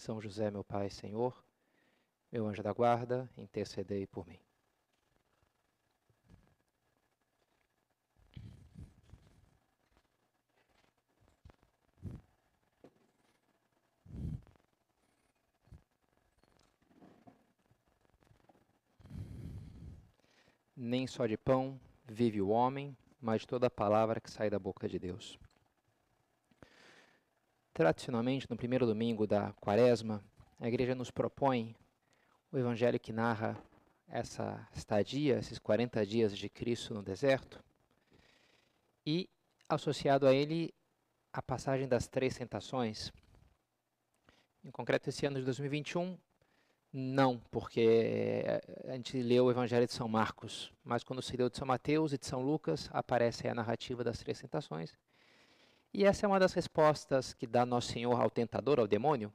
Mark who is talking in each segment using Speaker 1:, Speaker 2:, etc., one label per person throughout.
Speaker 1: são José, meu Pai, Senhor, meu anjo da guarda, intercedei por mim. Nem só de pão vive o homem, mas de toda palavra que sai da boca de Deus. Tradicionalmente, no primeiro domingo da quaresma, a igreja nos propõe o evangelho que narra essa estadia, esses 40 dias de Cristo no deserto, e associado a ele a passagem das três tentações. Em concreto, esse ano de 2021, não, porque a gente leu o Evangelho de São Marcos, mas quando se leu de São Mateus e de São Lucas, aparece a narrativa das três tentações. E essa é uma das respostas que dá Nosso Senhor ao tentador, ao demônio,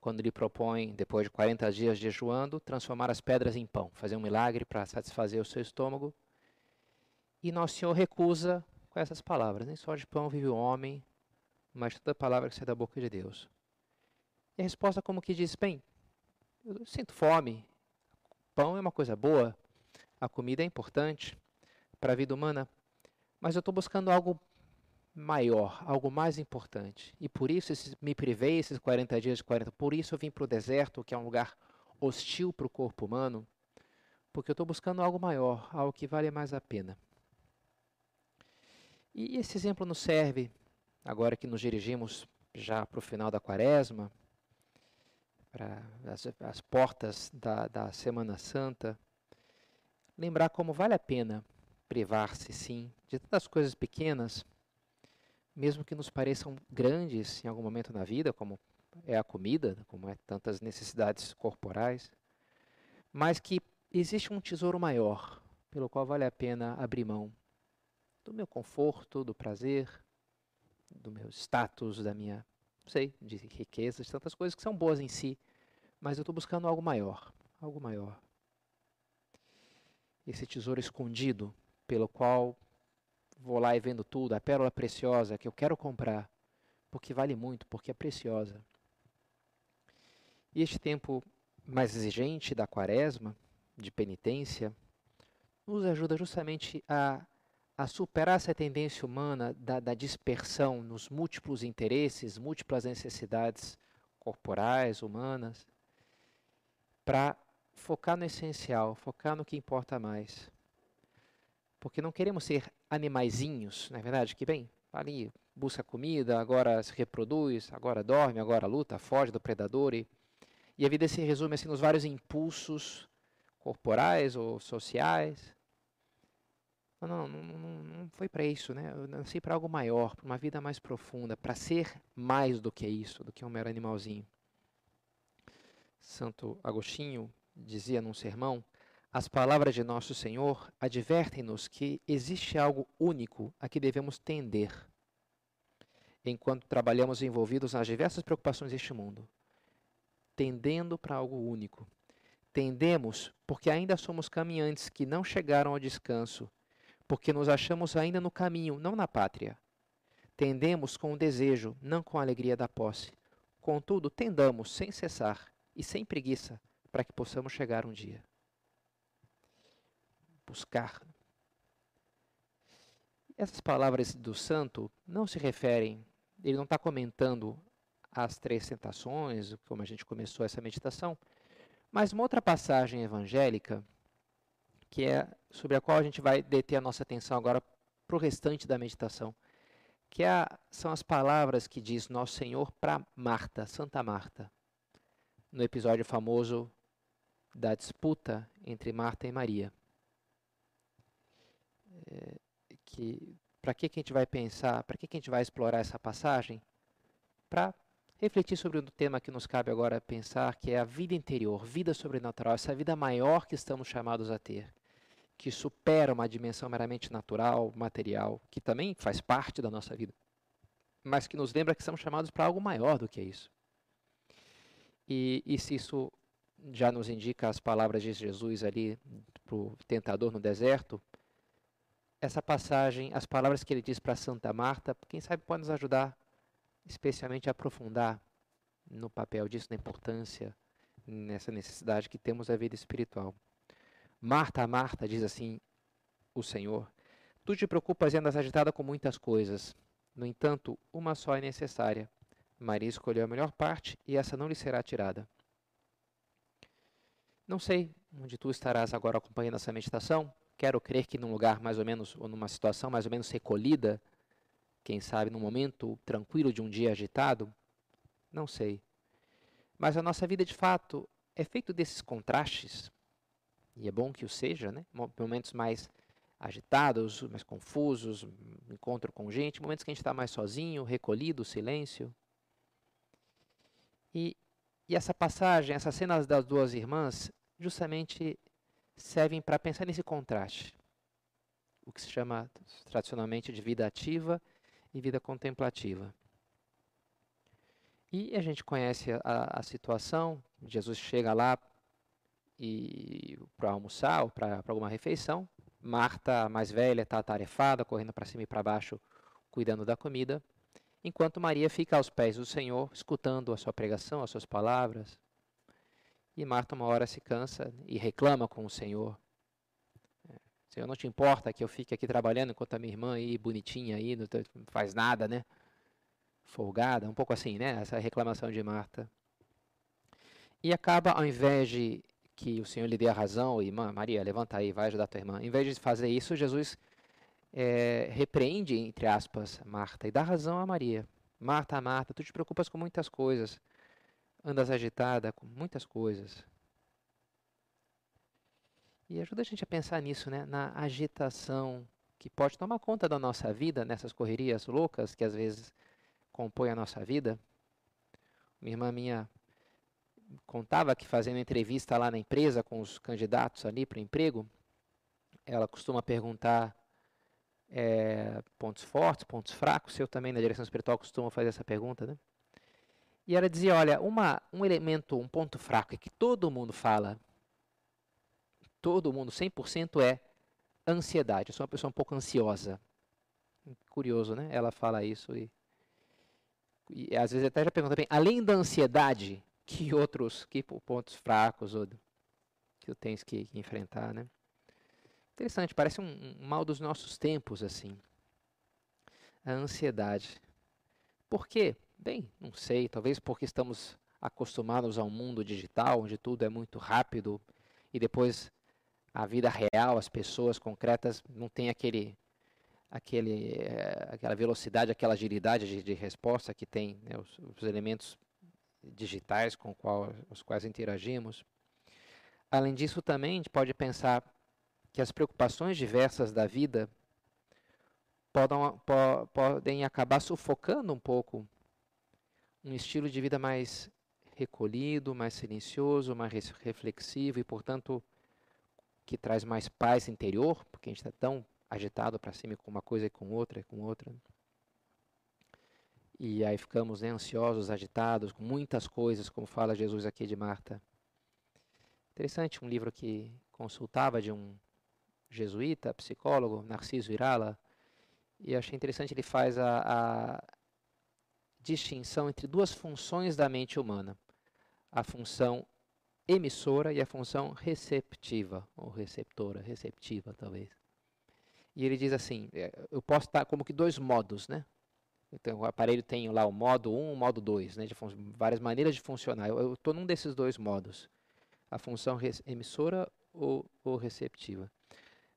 Speaker 1: quando lhe propõe, depois de 40 dias jejuando, transformar as pedras em pão, fazer um milagre para satisfazer o seu estômago. E Nosso Senhor recusa com essas palavras: Nem só de pão vive o homem, mas toda palavra que sai da boca de Deus. E a resposta, como que diz: Bem, eu sinto fome, pão é uma coisa boa, a comida é importante para a vida humana, mas eu estou buscando algo maior, algo mais importante. E por isso esses, me privei esses 40 dias de 40. Por isso eu vim para o deserto, que é um lugar hostil para o corpo humano, porque eu estou buscando algo maior, algo que vale mais a pena. E esse exemplo nos serve, agora que nos dirigimos já para o final da quaresma, para as, as portas da, da Semana Santa, lembrar como vale a pena privar-se, sim, de tantas coisas pequenas mesmo que nos pareçam grandes em algum momento na vida, como é a comida, como é tantas necessidades corporais, mas que existe um tesouro maior pelo qual vale a pena abrir mão do meu conforto, do prazer, do meu status, da minha, não sei, de riquezas, tantas coisas que são boas em si, mas eu estou buscando algo maior, algo maior. Esse tesouro escondido pelo qual vou lá e vendo tudo, a pérola preciosa que eu quero comprar, porque vale muito, porque é preciosa. E este tempo mais exigente da quaresma, de penitência, nos ajuda justamente a, a superar essa tendência humana da, da dispersão nos múltiplos interesses, múltiplas necessidades corporais, humanas, para focar no essencial, focar no que importa mais. Porque não queremos ser animaizinhos, não é verdade? Que bem, ali busca comida, agora se reproduz, agora dorme, agora luta, foge do predador. E, e a vida se resume assim nos vários impulsos corporais ou sociais. Não, não, não, não, não foi para isso, né? Eu nasci para algo maior, para uma vida mais profunda, para ser mais do que isso, do que um mero animalzinho. Santo Agostinho dizia num sermão as palavras de nosso Senhor advertem-nos que existe algo único a que devemos tender enquanto trabalhamos envolvidos nas diversas preocupações deste mundo, tendendo para algo único. Tendemos porque ainda somos caminhantes que não chegaram ao descanso, porque nos achamos ainda no caminho, não na pátria. Tendemos com o desejo, não com a alegria da posse. Contudo, tendamos sem cessar e sem preguiça para que possamos chegar um dia buscar. Essas palavras do santo não se referem, ele não está comentando as três tentações, como a gente começou essa meditação, mas uma outra passagem evangélica, que é sobre a qual a gente vai deter a nossa atenção agora para o restante da meditação, que é são as palavras que diz Nosso Senhor para Marta, Santa Marta, no episódio famoso da disputa entre Marta e Maria que para que, que a gente vai pensar, para que, que a gente vai explorar essa passagem? Para refletir sobre o tema que nos cabe agora pensar, que é a vida interior, vida sobrenatural, essa vida maior que estamos chamados a ter, que supera uma dimensão meramente natural, material, que também faz parte da nossa vida, mas que nos lembra que somos chamados para algo maior do que isso. E, e se isso já nos indica as palavras de Jesus ali para o tentador no deserto, essa passagem, as palavras que ele diz para Santa Marta, quem sabe pode nos ajudar especialmente a aprofundar no papel disso, na importância, nessa necessidade que temos da vida espiritual. Marta, Marta, diz assim o Senhor, tu te preocupas e andas agitada com muitas coisas. No entanto, uma só é necessária. Maria escolheu a melhor parte e essa não lhe será tirada. Não sei onde tu estarás agora acompanhando essa meditação. Quero crer que num lugar mais ou menos, ou numa situação mais ou menos recolhida, quem sabe num momento tranquilo de um dia agitado, não sei. Mas a nossa vida de fato é feito desses contrastes, e é bom que o seja, né? Momentos mais agitados, mais confusos, encontro com gente, momentos que a gente está mais sozinho, recolhido, silêncio. E, e essa passagem, essas cenas das duas irmãs, justamente servem para pensar nesse contraste. O que se chama tradicionalmente de vida ativa e vida contemplativa. E a gente conhece a, a situação, Jesus chega lá para almoçar ou para alguma refeição. Marta, mais velha, está atarefada, correndo para cima e para baixo, cuidando da comida, enquanto Maria fica aos pés do Senhor, escutando a sua pregação, as suas palavras. E Marta, uma hora, se cansa e reclama com o Senhor. Senhor, não te importa que eu fique aqui trabalhando enquanto a minha irmã aí, bonitinha aí, não faz nada, né? Folgada, um pouco assim, né? Essa reclamação de Marta. E acaba, ao invés de que o Senhor lhe dê a razão, irmã, Maria, levanta aí, vai ajudar tua irmã. Em vez de fazer isso, Jesus é, repreende, entre aspas, Marta e dá razão a Maria. Marta, Marta, tu te preocupas com muitas coisas, andas agitada com muitas coisas. E ajuda a gente a pensar nisso, né? na agitação que pode tomar conta da nossa vida, nessas correrias loucas que às vezes compõem a nossa vida. Uma irmã minha contava que fazendo entrevista lá na empresa com os candidatos ali para o emprego, ela costuma perguntar é, pontos fortes, pontos fracos. Eu também na direção espiritual costumo fazer essa pergunta, né? E ela dizia, olha, uma, um elemento, um ponto fraco é que todo mundo fala todo mundo, 100% é ansiedade. Eu sou uma pessoa um pouco ansiosa. Curioso, né? Ela fala isso e, e às vezes até já pergunta bem, além da ansiedade, que outros que pontos fracos ou que eu tenho que, enfrentar, né? Interessante, parece um, um mal dos nossos tempos assim. A ansiedade. Por quê? Bem, não sei, talvez porque estamos acostumados a um mundo digital, onde tudo é muito rápido e depois a vida real, as pessoas concretas não têm aquele, aquele, eh, aquela velocidade, aquela agilidade de, de resposta que tem né, os, os, elementos digitais com qual, os quais interagimos. Além disso, também a gente pode pensar que as preocupações diversas da vida po, podem acabar sufocando um pouco um estilo de vida mais recolhido, mais silencioso, mais reflexivo e, portanto, que traz mais paz interior, porque a gente está tão agitado para cima com uma coisa e com outra e com outra. E aí ficamos né, ansiosos, agitados, com muitas coisas, como fala Jesus aqui de Marta. Interessante, um livro que consultava de um jesuíta, psicólogo, Narciso Irala, e achei interessante, ele faz a, a distinção entre duas funções da mente humana. A função emissora e a função receptiva, ou receptora, receptiva talvez. E ele diz assim, é, eu posso estar como que dois modos, né? Então, o aparelho tem lá o modo 1 um, o modo 2, né, várias maneiras de funcionar. Eu estou num desses dois modos, a função emissora ou, ou receptiva.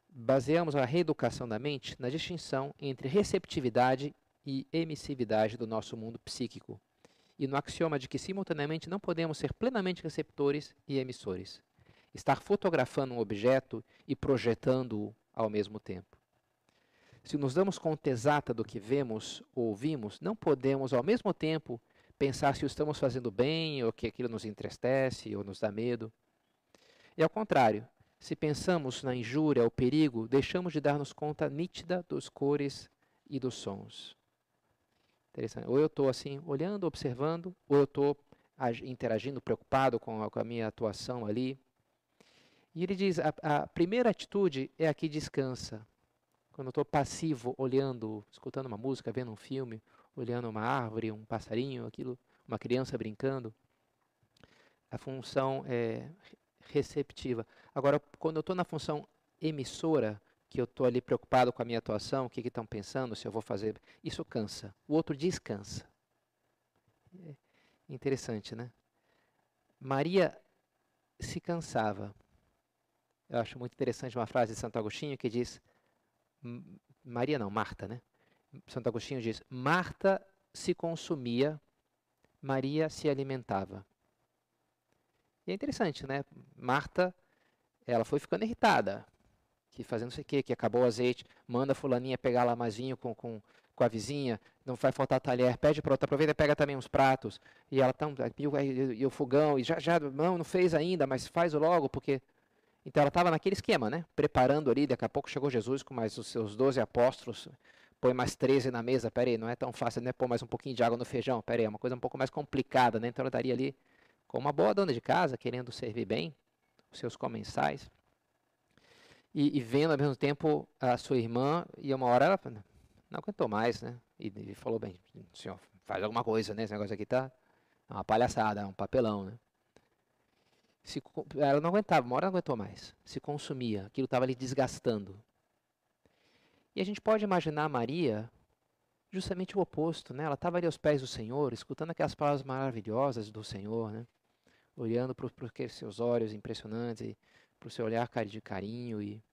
Speaker 1: Baseamos a reeducação da mente na distinção entre receptividade e emissividade do nosso mundo psíquico e no axioma de que simultaneamente não podemos ser plenamente receptores e emissores. Estar fotografando um objeto e projetando-o ao mesmo tempo. Se nos damos conta exata do que vemos ou ouvimos, não podemos ao mesmo tempo pensar se o estamos fazendo bem ou que aquilo nos entristece ou nos dá medo. E ao contrário, se pensamos na injúria, o perigo, deixamos de dar-nos conta nítida dos cores e dos sons. Interessante. Ou eu estou assim, olhando, observando, ou eu estou interagindo, preocupado com a, com a, minha atuação ali. E ele diz: a, a primeira atitude é a que descansa. Quando eu estou passivo, olhando, escutando uma música, vendo um filme, olhando uma árvore, um passarinho, aquilo, uma criança brincando, a função é receptiva. Agora, quando eu estou na função emissora, que eu estou ali preocupado com a minha atuação, o que estão pensando, se eu vou fazer, isso cansa. O outro descansa. É interessante, né? Maria se cansava. Eu acho muito interessante uma frase de Santo Agostinho que diz: Maria não, Marta, né? Santo Agostinho diz: Marta se consumia, Maria se alimentava. E é interessante, né? Marta, ela foi ficando irritada, que fazendo não sei o quê, que acabou o azeite, manda a fulaninha pegar lá mais vinho com, com, com a vizinha, não vai faltar talher, pede para outra, aproveita e pega também uns pratos. E ela tão, e o, e o fogão, e já, já, não, não fez ainda, mas faz logo, porque... Então ela estava naquele esquema, né? Preparando ali, daqui a pouco chegou Jesus com mais os seus doze apóstolos, põe mais 13 na mesa, peraí, não é tão fácil, né? Pôr mais um pouquinho de água no feijão, peraí, é uma coisa um pouco mais complicada, né? Então ela estaria ali como uma boa dona de casa, querendo servir bem os seus comensais. E, e, vendo ao mesmo tempo a sua irmã, e uma hora ela não aguentou mais, né? E, e falou, bem, senhor, faz alguma coisa, né? Esse negócio aqui tá uma palhaçada, um papelão, né? Se, ela não aguentava, uma hora não aguentou mais. Se consumia, aquilo estava ali desgastando. E a gente pode imaginar Maria justamente o oposto, né? Ela estava ali aos pés do Senhor, escutando aquelas palavras maravilhosas do Senhor, né? Olhando para aqueles seus olhos impressionantes, para o seu olhar de carinho e,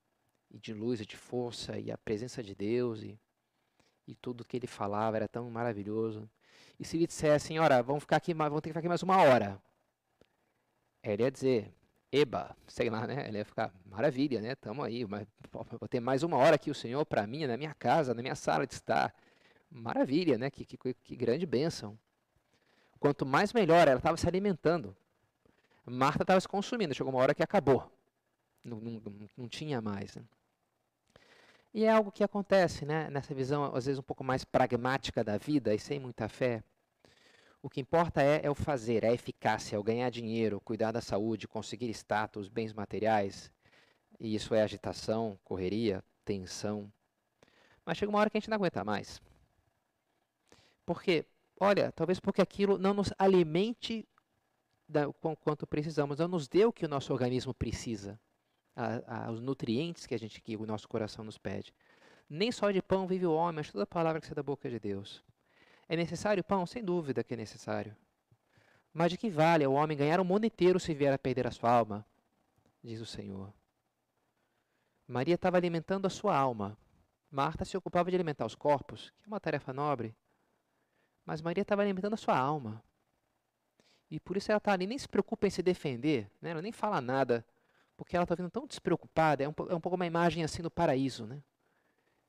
Speaker 1: e, de luz e de força e a presença de Deus e, e tudo que ele falava era tão maravilhoso. E se ele dissesse, ora, vamos ficar aqui, vamos ter que ficar aqui mais uma hora, ele ia dizer, eba, sei lá, né? Ele ia ficar, maravilha, né? Estamos aí, mas, vou ter mais uma hora aqui o Senhor para mim, na minha casa, na minha sala de estar. Maravilha, né? Que, que, que grande bênção. Quanto mais melhor, ela estava se alimentando. Marta estava se consumindo, chegou uma hora que acabou. Não, não, não tinha mais. Né? E é algo que acontece, né? Nessa visão, às vezes, um pouco mais pragmática da vida e sem muita fé. O que importa é, é o fazer, é a eficácia, é o ganhar dinheiro, cuidar da saúde, conseguir status, bens materiais. E isso é agitação, correria, tensão. Mas chega uma hora que a gente não aguenta mais. Porque, olha, talvez porque aquilo não nos alimente da, quanto precisamos, não nos dê o que o nosso organismo precisa, a, a, os nutrientes que a gente que o nosso coração nos pede. Nem só de pão vive o homem, mas toda palavra que sai da boca de Deus. É necessário pão? Sem dúvida que é necessário. Mas de que vale o homem ganhar o mundo inteiro se vier a perder a sua alma? Diz o Senhor. Maria estava alimentando a sua alma. Marta se ocupava de alimentar os corpos, que é uma tarefa nobre. Mas Maria estava alimentando a sua alma. E por isso ela está ali, nem se preocupa em se defender, né? ela nem fala nada, porque ela está vindo tão despreocupada, é um, é um pouco uma imagem assim do paraíso. Né?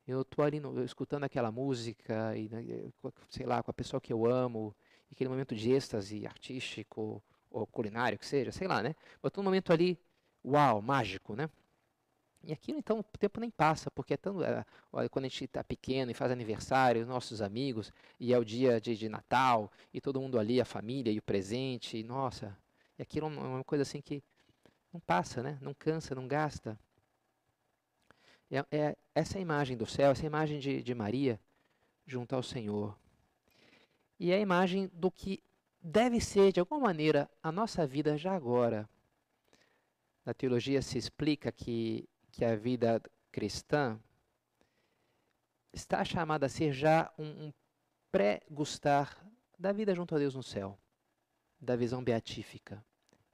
Speaker 1: Eu estou ali no, escutando aquela música, e, né, sei lá, com a pessoa que eu amo, aquele momento de êxtase artístico ou culinário que seja, sei lá, né? Eu estou num momento ali, uau, mágico, né? E aquilo então o tempo nem passa, porque é tão. É, quando a gente está pequeno e faz aniversário, nossos amigos, e é o dia de, de, Natal, e todo mundo ali, a família e o presente, e nossa, e aquilo é uma coisa assim que não passa, né? Não cansa, não gasta. É, é essa imagem do céu, essa imagem de, de Maria junto ao Senhor. E é a imagem do que deve ser, de alguma maneira, a nossa vida já agora. Na teologia se explica que que a vida cristã está chamada a ser já um, um pré-gustar da vida junto a Deus no céu, da visão beatífica.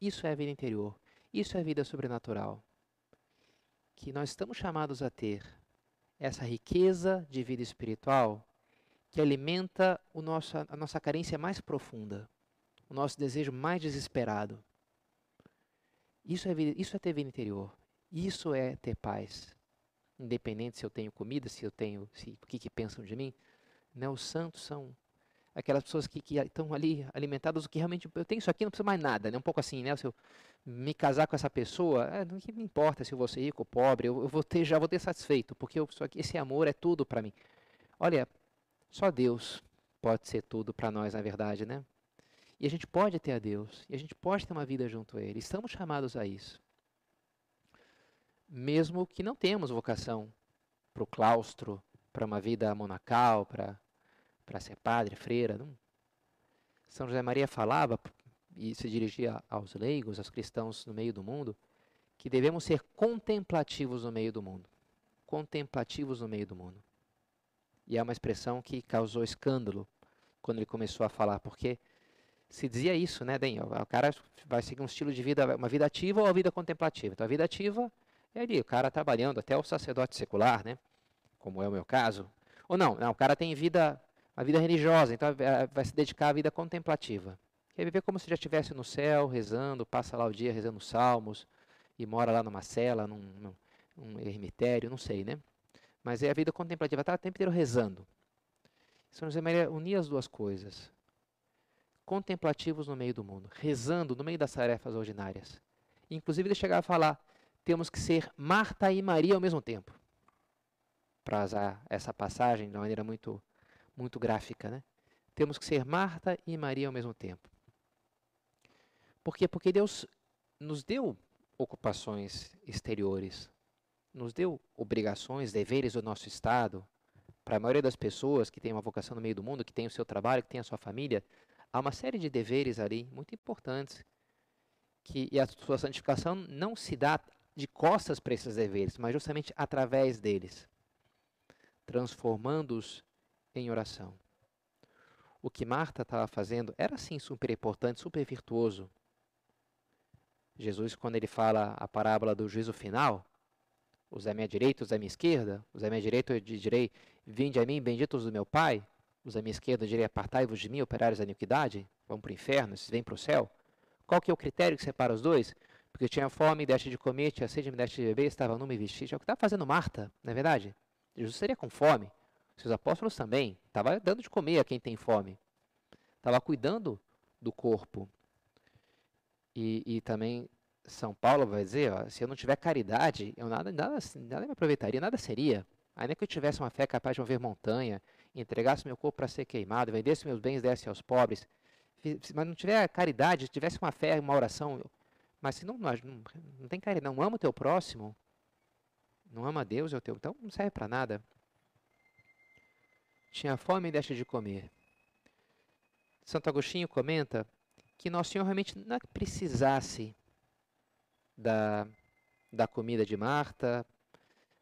Speaker 1: Isso é a vida interior, isso é vida sobrenatural. Que nós estamos chamados a ter essa riqueza de vida espiritual que alimenta o nosso, a nossa carência mais profunda, o nosso desejo mais desesperado. Isso é, vida, isso é ter vida interior. Isso é ter paz. Independente se eu tenho comida, se eu tenho, se, o que, que pensam de mim. Né? Os santos são aquelas pessoas que, que estão ali alimentadas do que realmente eu tenho isso aqui, não preciso mais nada, né? Um pouco assim, né? Se eu me casar com essa pessoa, é, não me importa se eu vou ser rico ou pobre, eu, eu vou ter, já vou ter satisfeito, porque eu, esse amor é tudo para mim. Olha, só Deus pode ser tudo para nós, na verdade, né? E a gente pode ter a Deus, e a gente pode ter uma vida junto a Ele. Estamos chamados a isso. Mesmo que não temos vocação para o claustro, para uma vida monacal, para para ser padre, freira. Não. São José Maria falava, e se dirigia aos leigos, aos cristãos no meio do mundo, que devemos ser contemplativos no meio do mundo. Contemplativos no meio do mundo. E é uma expressão que causou escândalo quando ele começou a falar, porque se dizia isso, né, Den? O cara vai seguir um estilo de vida, uma vida ativa ou a vida contemplativa. Então, a vida ativa é ali, o cara trabalhando, até o sacerdote secular, né? Como é o meu caso. Ou não, não o cara tem vida a vida religiosa, então vai se dedicar à vida contemplativa. Quer viver como se já estivesse no céu, rezando, passa lá o dia rezando salmos, e mora lá numa cela, num, num, eremitério, não sei, né? Mas é a vida contemplativa, está o tempo inteiro rezando. São José Maria unia as duas coisas. Contemplativos no meio do mundo, rezando no meio das tarefas ordinárias. Inclusive ele chegava a falar, temos que ser Marta e Maria ao mesmo tempo. Para usar essa passagem de uma maneira muito muito gráfica, né? Temos que ser Marta e Maria ao mesmo tempo. Por quê? Porque Deus nos deu ocupações exteriores, nos deu obrigações, deveres do nosso Estado. Para a maioria das pessoas que tem uma vocação no meio do mundo, que tem o seu trabalho, que tem a sua família, há uma série de deveres ali muito importantes. Que, e a sua santificação não se dá de costas para esses deveres, mas justamente através deles, transformando-os em oração. O que Marta estava fazendo era sim super importante, super virtuoso. Jesus, quando ele fala a parábola do juízo final, os à minha direita, os à minha esquerda, os à minha direita eu direi, vinde a mim, benditos do meu Pai, os à minha esquerda eu direi, apartai-vos de mim, operários da iniquidade, vão para o inferno, vocês vêm para o céu. Qual que é o critério que separa os dois? Porque tinha fome, me deste de comer, tinha sede, me deste de beber, estava nu, me vestiste. É o que estava fazendo Marta, não é verdade? Jesus seria com fome. Seus apóstolos também. Estava dando de comer a quem tem fome. Estava cuidando do corpo. E, e, também São Paulo vai dizer, ó, se eu não tiver caridade, eu nada, nada, nada me aproveitaria, nada seria. Ainda que eu tivesse uma fé capaz de mover montanha, entregasse meu corpo para ser queimado, vendesse meus bens, desse aos pobres, mas não tiver caridade, tivesse uma fé, uma oração, mas se não, não, não tem caridade, não ama o teu próximo, não ama Deus, é o teu, então não serve para nada tinha fome e deixa de comer. Santo Agostinho comenta que Nosso Senhor realmente não precisasse da, da comida de Marta,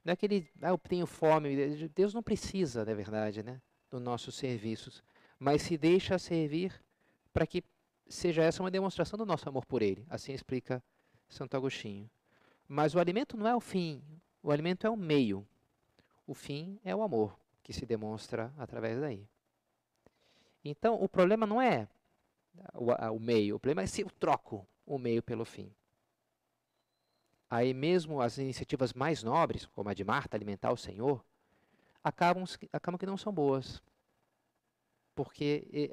Speaker 1: não é que ele, ah, eu tenho fome, Deus não precisa, na verdade, né, dos nossos serviços, mas se deixa servir para que seja essa uma demonstração do nosso amor por Ele, assim explica Santo Agostinho. Mas o alimento não é o fim, o alimento é o meio, o fim é o amor que se demonstra através daí. Então, o problema não é o, o meio, o problema é se eu troco o meio pelo fim. Aí mesmo as iniciativas mais nobres, como a de Marta, alimentar o Senhor, acabam, acabam que não são boas. Porque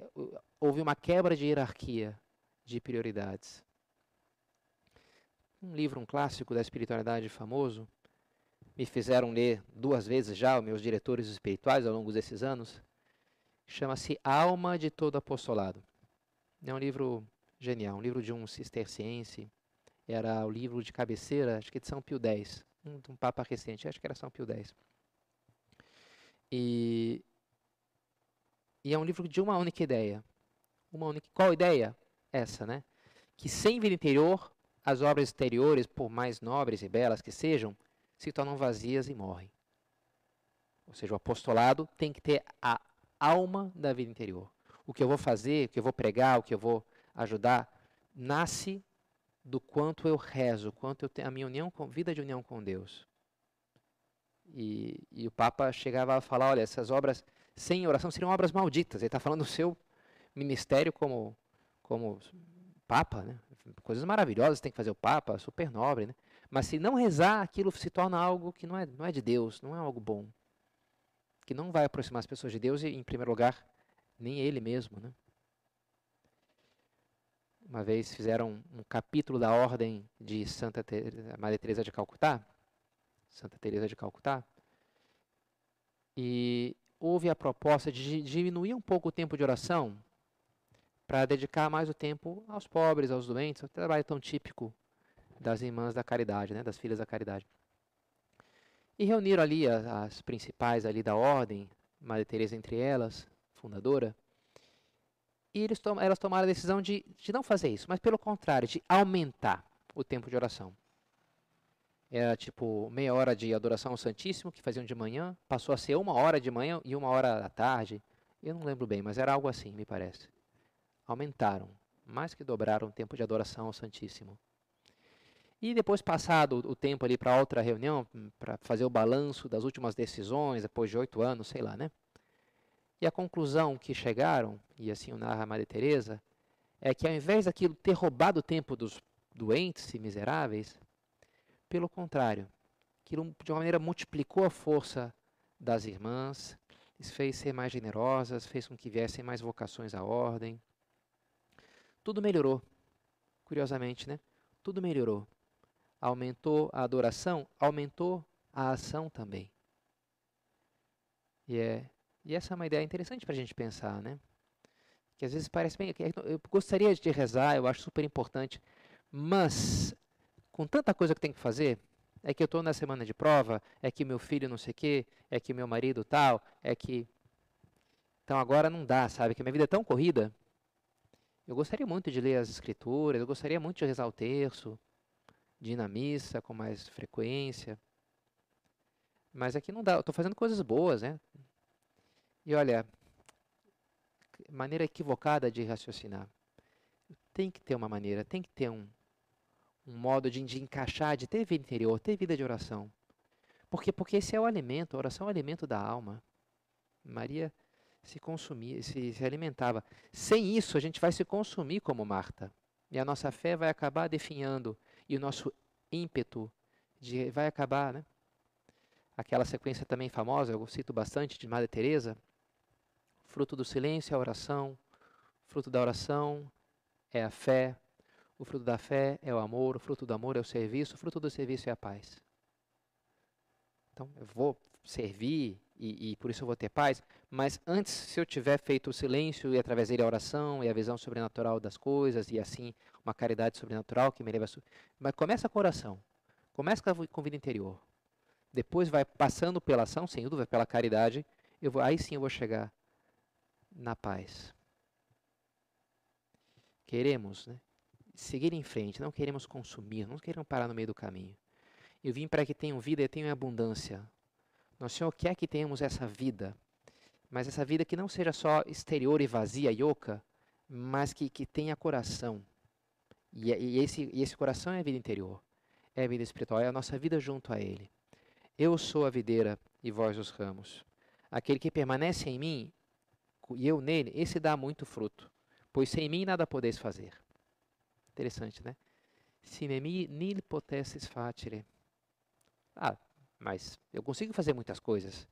Speaker 1: houve uma quebra de hierarquia de prioridades. Um livro, um clássico da espiritualidade famoso, me fizeram ler duas vezes já, meus diretores espirituais ao longo desses anos, chama-se Alma de Todo Apostolado. É um livro genial, um livro de um cisterciense, era o livro de cabeceira, acho que de São Pio X, um, um Papa recente, acho que era São Pio X. E, e é um livro de uma única ideia. Uma única, qual ideia? Essa, né? Que sem vida interior, as obras exteriores, por mais nobres e belas que sejam, se tornam vazias e morrem. Ou seja, o apostolado tem que ter a alma da vida interior. O que eu vou fazer, o que eu vou pregar, o que eu vou ajudar, nasce do quanto eu rezo, quanto eu tenho a minha união com, vida de união com Deus. E, e o Papa chegava a falar, olha, essas obras sem oração seriam obras malditas. Ele está falando do seu ministério como, como Papa, né? Coisas maravilhosas tem que fazer o Papa, super nobre, né? Mas se não rezar, aquilo se torna algo que não é, não é de Deus, não é algo bom. Que não vai aproximar as pessoas de Deus e, em primeiro lugar, nem ele mesmo, né? Uma vez fizeram um capítulo da ordem de Santa Teresa, Maria Teresa de Calcutá, Santa Teresa de Calcutá, e houve a proposta de diminuir um pouco o tempo de oração para dedicar mais o tempo aos pobres, aos doentes, ao trabalho tão típico das irmãs da caridade, né, das filhas da caridade. E reuniram ali as, as principais ali da ordem, Maria Teresa entre elas, fundadora, e tom, elas tomaram a decisão de, de não fazer isso, mas pelo contrário, de aumentar o tempo de oração. Era tipo meia hora de adoração ao Santíssimo, que faziam de manhã, passou a ser uma hora de manhã e uma hora da tarde. Eu não lembro bem, mas era algo assim, me parece. Aumentaram, mais que dobraram o tempo de adoração ao Santíssimo. E depois, passado o tempo ali para outra reunião, para fazer o balanço das últimas decisões, depois de oito anos, sei lá, né? E a conclusão que chegaram, e assim o narra a Maria Teresa, é que ao invés daquilo ter roubado o tempo dos doentes e miseráveis, pelo contrário, aquilo de uma maneira multiplicou a força das irmãs, lhes fez ser mais generosas, fez com que viessem mais vocações à ordem. Tudo melhorou, curiosamente, né? Tudo melhorou. Aumentou a adoração, aumentou a ação também. E é e essa é uma ideia interessante para a gente pensar, né? Que às vezes parece bem. Eu gostaria de rezar, eu acho super importante, mas com tanta coisa que tem que fazer, é que eu estou na semana de prova, é que meu filho não sei o quê, é que meu marido tal, é que. Então agora não dá, sabe? Que minha vida é tão corrida. Eu gostaria muito de ler as escrituras, eu gostaria muito de rezar o terço, de ir na missa com mais frequência. Mas aqui não dá, eu estou fazendo coisas boas, né? E olha, maneira equivocada de raciocinar. Tem que ter uma maneira, tem que ter um, um modo de, de encaixar, de ter vida interior, ter vida de oração. Porque, porque esse é o alimento, a oração é o alimento da alma. Maria se consumia, se, se alimentava. Sem isso, a gente vai se consumir como Marta. E a nossa fé vai acabar definhando. E o nosso ímpeto de, vai acabar, né? Aquela sequência também famosa, eu cito bastante, de Madre Teresa, Fruto do silêncio é a oração. Fruto da oração é a fé. O fruto da fé é o amor. O fruto do amor é o serviço. O fruto do serviço é a paz. Então, eu vou servir e, e, por isso eu vou ter paz. Mas antes, se eu tiver feito o silêncio e através dele a oração e a visão sobrenatural das coisas e assim uma caridade sobrenatural que me leva a. Mas começa com oração. Começa com a vida interior. Depois vai passando pela ação, sem dúvida, pela caridade. Eu vou, aí sim eu vou chegar na paz. Queremos né, seguir em frente, não queremos consumir, não queremos parar no meio do caminho. Eu vim para que tenham vida e tenham abundância. Nosso Senhor quer que tenhamos essa vida, mas essa vida que não seja só exterior e vazia e oca, mas que, que tenha coração. E, e, esse, e esse coração é a vida interior, é a vida espiritual, é a nossa vida junto a Ele. Eu sou a videira e vós os ramos. Aquele que permanece em mim e eu nele, esse dá muito fruto, pois sem mim nada podeis fazer. Interessante, né? Sine me nil potessis facere. Ah, mas eu consigo fazer muitas coisas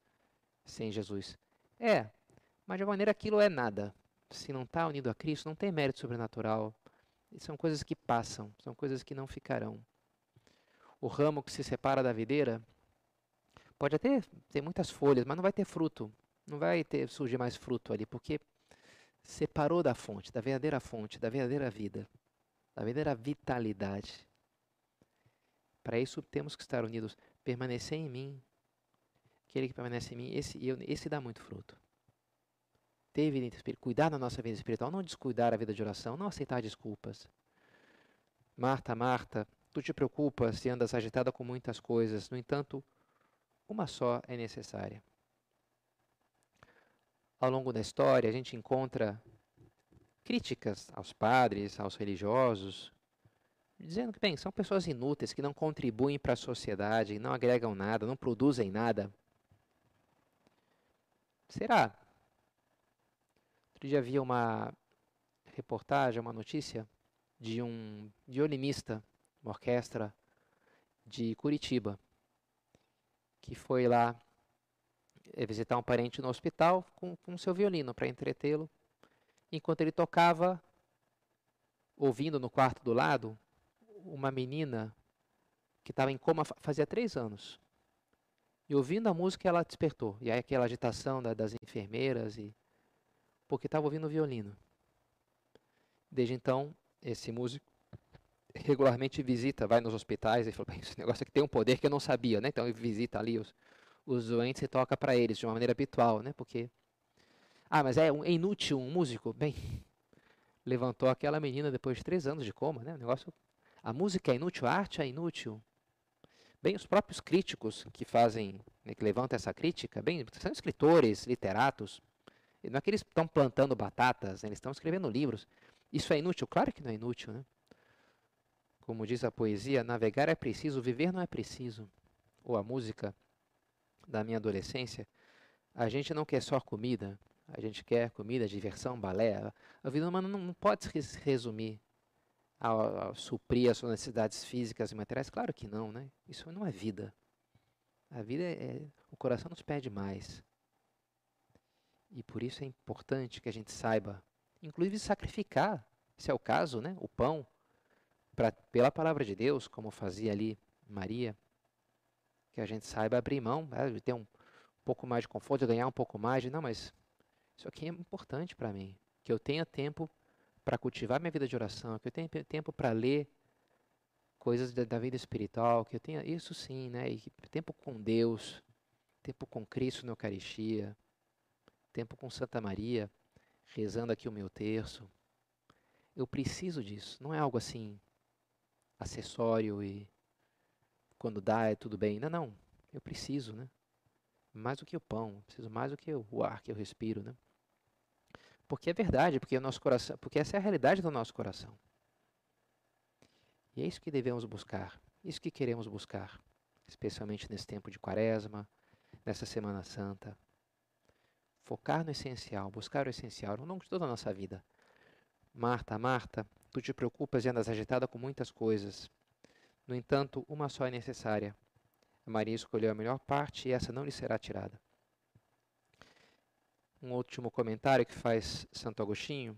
Speaker 1: sem Jesus. É, mas de uma maneira aquilo é nada. Se não está unido a Cristo, não tem mérito sobrenatural. São coisas que passam, são coisas que não ficarão. O ramo que se separa da videira pode até ter muitas folhas, mas não vai ter fruto. Não vai ter surgir mais fruto ali, porque separou da fonte, da verdadeira fonte, da verdadeira vida, da verdadeira vitalidade. Para isso temos que estar unidos, permanecer em mim. Aquele que permanece em mim, esse, eu, esse dá muito fruto. Ter vida espiritual, cuidar da nossa vida espiritual, não descuidar a vida de oração, não aceitar desculpas. Marta, Marta, tu te preocupas e andas agitada com muitas coisas, no entanto, uma só é necessária ao longo da história, a gente encontra críticas aos padres, aos religiosos, dizendo que, bem, são pessoas inúteis, que não contribuem para a sociedade, não agregam nada, não produzem nada. Será? Outro dia havia uma reportagem, uma notícia de um violinista, uma orquestra de Curitiba, que foi lá visitar um parente no hospital com, com seu violino para entretê-lo. Enquanto ele tocava, ouvindo no quarto do lado, uma menina que estava em coma fazia três anos. E ouvindo a música, ela despertou. E aí aquela agitação da, das enfermeiras, e porque estava ouvindo o violino. Desde então, esse músico regularmente visita, vai nos hospitais e fala, esse negócio aqui tem um poder que eu não sabia, né? Então ele visita ali os, os doentes e toca para eles de uma maneira habitual, né? Porque ah, mas é, um, é inútil um músico? Bem, levantou aquela menina depois de três anos de coma, né? Negócio, a música é inútil, a arte é inútil. Bem, os próprios críticos que fazem, né, que levantam essa crítica, bem, são escritores, literatos. Não é que eles estão plantando batatas, né, eles estão escrevendo livros. Isso é inútil? Claro que não é inútil, né? Como diz a poesia, navegar é preciso, viver não é preciso. Ou a música da minha adolescência, a gente não quer só comida, a gente quer comida, diversão, balé. A vida humana não, não pode se resumir a, a, suprir as suas necessidades físicas e materiais? Claro que não, né? Isso não é vida. A vida é, é, o coração nos pede mais. E por isso é importante que a gente saiba, inclusive sacrificar, se é o caso, né, o pão, pra, pela palavra de Deus, como fazia ali Maria, que a gente saiba abrir mão, de ter um pouco mais de conforto, ganhar um pouco mais, de, não, mas isso aqui é importante para mim, que eu tenha tempo para cultivar minha vida de oração, que eu tenha tempo para ler coisas da, da, vida espiritual, que eu tenha isso sim, né? E tempo com Deus, tempo com Cristo na Eucaristia, tempo com Santa Maria, rezando aqui o meu terço. Eu preciso disso, não é algo assim acessório e quando dá é tudo bem. Não, não. Eu preciso, né? Mais do que o pão, preciso mais do que o ar que eu respiro, né? Porque é verdade, porque o nosso coração, porque essa é a realidade do nosso coração. E é isso que devemos buscar, isso que queremos buscar, especialmente nesse tempo de Quaresma, nessa Semana Santa. Focar no essencial, buscar o essencial ao longo de toda a nossa vida. Marta, Marta, tu te preocupas e andas agitada com muitas coisas. No entanto, uma só é necessária. A Maria escolheu a melhor parte e essa não lhe será tirada. Um último comentário que faz Santo Agostinho,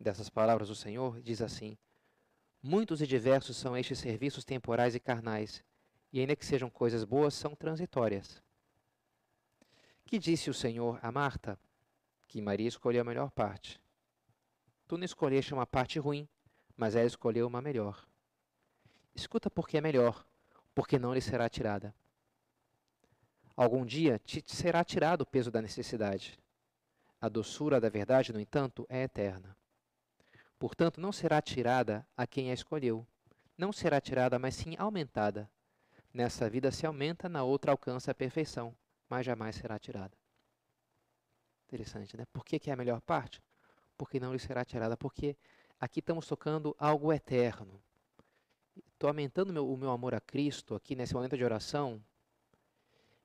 Speaker 1: dessas palavras do Senhor, diz assim: Muitos e diversos são estes serviços temporais e carnais, e ainda que sejam coisas boas, são transitórias. Que disse o Senhor a Marta? Que Maria escolheu a melhor parte. Tu não escolheste uma parte ruim, mas ela escolheu uma melhor. Escuta porque é melhor, porque não lhe será tirada. Algum dia te será tirado o peso da necessidade. A doçura da verdade, no entanto, é eterna. Portanto, não será tirada a quem a escolheu. Não será tirada, mas sim aumentada. Nessa vida se aumenta, na outra alcança a perfeição, mas jamais será tirada. Interessante, né? Por que, que é a melhor parte? Porque não lhe será tirada. Porque aqui estamos tocando algo eterno. Estou aumentando meu, o meu amor a Cristo aqui nesse momento de oração.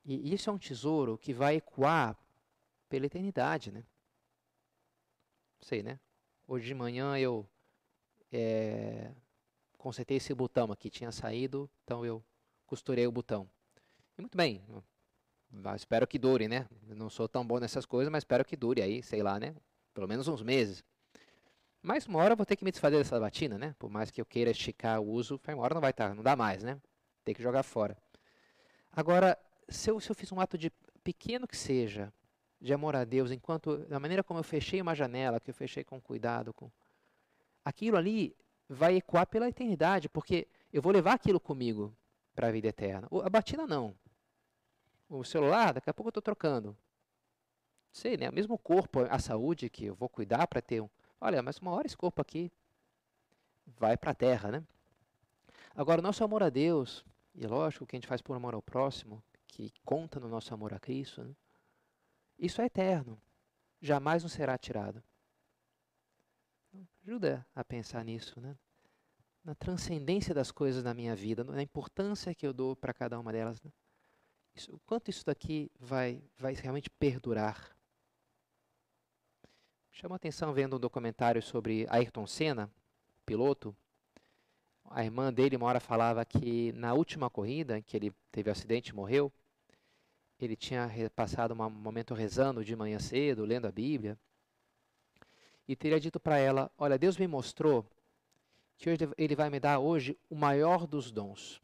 Speaker 1: E isso é um tesouro que vai ecoar pela eternidade, né? Sei, né? Hoje de manhã eu é, consertei esse botão aqui, tinha saído, então eu costurei o botão. E muito bem, espero que dure, né? Não sou tão bom nessas coisas, mas espero que dure aí, sei lá, né? Pelo menos uns meses. Mas uma hora eu vou ter que me desfazer dessa batina, né? Por mais que eu queira esticar o uso, uma hora não vai estar, não dá mais, né? Tem que jogar fora. Agora, se eu, se eu fiz um ato de pequeno que seja, de amor a Deus, enquanto da maneira como eu fechei uma janela, que eu fechei com cuidado, com aquilo ali vai ecoar pela eternidade, porque eu vou levar aquilo comigo para a vida eterna. A batina não. O celular, daqui a pouco eu estou trocando. Sei, né? Mesmo o corpo, a saúde que eu vou cuidar para ter um. Olha, mas uma hora esse corpo aqui vai para a terra, né? Agora, nosso amor a Deus, e lógico que a gente faz por amor ao próximo, que conta no nosso amor a Cristo, né? Isso é eterno, jamais nos será tirado. Ajuda a pensar nisso, né? na transcendência das coisas na minha vida, na importância que eu dou para cada uma delas. Né? Isso, o quanto isso daqui vai, vai realmente perdurar. Chama a atenção vendo um documentário sobre Ayrton Senna, piloto. A irmã dele uma hora falava que na última corrida, em que ele teve um acidente e morreu, ele tinha passado um momento rezando de manhã cedo, lendo a Bíblia. e teria dito para ela: Olha, Deus me mostrou que hoje Ele vai me dar hoje o maior dos dons,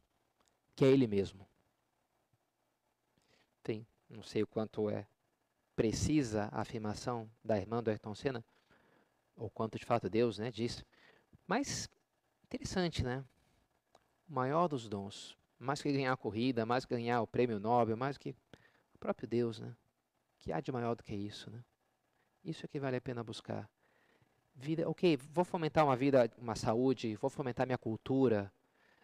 Speaker 1: que é Ele mesmo. Tem, não sei o quanto é precisa a afirmação da irmã do Ayrton Senna, ou quanto de fato Deus né, disse, mas interessante, né? O maior dos dons, mais que ganhar a corrida, mais que ganhar o prêmio Nobel, mais que próprio Deus, né? Que há de maior do que isso, né? Isso é que vale a pena buscar. Vida, ok, vou fomentar uma vida, uma saúde, vou fomentar minha cultura,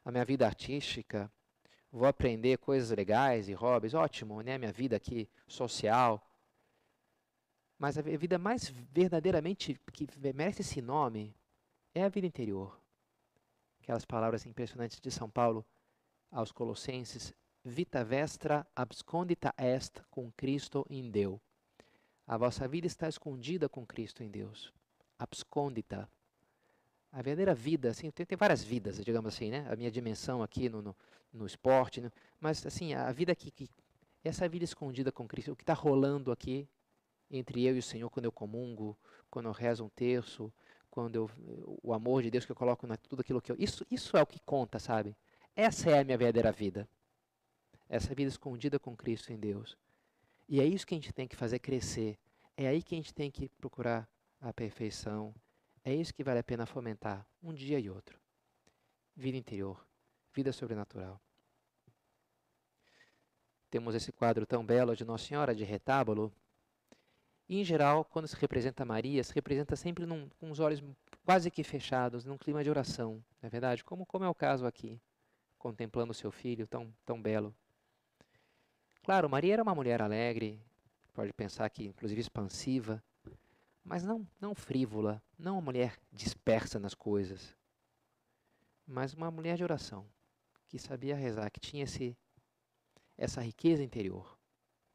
Speaker 1: a minha vida artística, vou aprender coisas legais e hobbies, ótimo, né? Minha vida aqui social. Mas a vida mais verdadeiramente que merece esse nome é a vida interior. Aquelas palavras impressionantes de São Paulo aos Colossenses: Vita vestra abscondita est com Cristo in Deu. A vossa vida está escondida com Cristo em Deus. Abscondita. A verdadeira vida, assim, tem, tem várias vidas, digamos assim, né? A minha dimensão aqui no, no, no esporte, né? mas assim, a vida que, que essa vida escondida com Cristo, o que está rolando aqui entre eu e o Senhor quando eu comungo, quando eu rezo um terço, quando eu, o amor de Deus que eu coloco na tudo aquilo que eu. Isso, isso é o que conta, sabe? Essa é a minha verdadeira vida. Essa vida escondida com Cristo em Deus. E é isso que a gente tem que fazer crescer. É aí que a gente tem que procurar a perfeição. É isso que vale a pena fomentar, um dia e outro. Vida interior, vida sobrenatural. Temos esse quadro tão belo de Nossa Senhora de retábulo. E, em geral, quando se representa Maria, se representa sempre num, com os olhos quase que fechados, num clima de oração, não é verdade? Como, como é o caso aqui, contemplando o seu filho tão, tão belo. Claro, Maria era uma mulher alegre, pode pensar que inclusive expansiva, mas não, não frívola, não uma mulher dispersa nas coisas, mas uma mulher de oração, que sabia rezar, que tinha esse, essa riqueza interior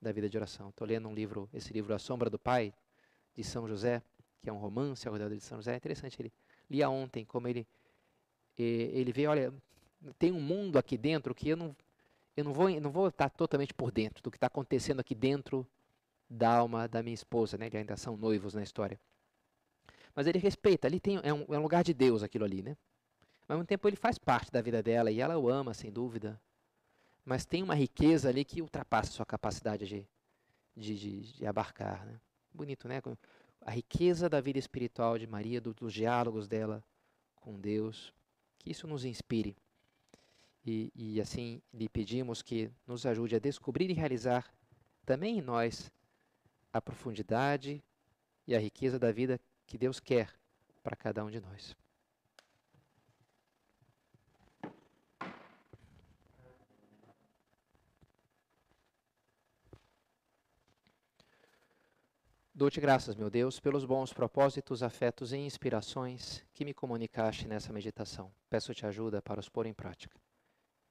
Speaker 1: da vida de oração. Estou lendo um livro, esse livro A Sombra do Pai, de São José, que é um romance ao redor de São José. É interessante, ele lia ontem como ele ele vê, olha, tem um mundo aqui dentro que eu não eu não vou, não vou estar totalmente por dentro do que está acontecendo aqui dentro da alma da minha esposa, né? Eles ainda são noivos na história. Mas ele respeita, ali tem, é, um, é um lugar de Deus aquilo ali, né? Mas ao mesmo tempo ele faz parte da vida dela e ela o ama, sem dúvida. Mas tem uma riqueza ali que ultrapassa a sua capacidade de, de, de, de abarcar, né? Bonito, né? A riqueza da vida espiritual de Maria, do, dos diálogos dela com Deus. Que isso nos inspire. E, e assim lhe pedimos que nos ajude a descobrir e realizar também em nós a profundidade e a riqueza da vida que Deus quer para cada um de nós. Dou-te graças, meu Deus, pelos bons propósitos, afetos e inspirações que me comunicaste nessa meditação. Peço-te ajuda para os pôr em prática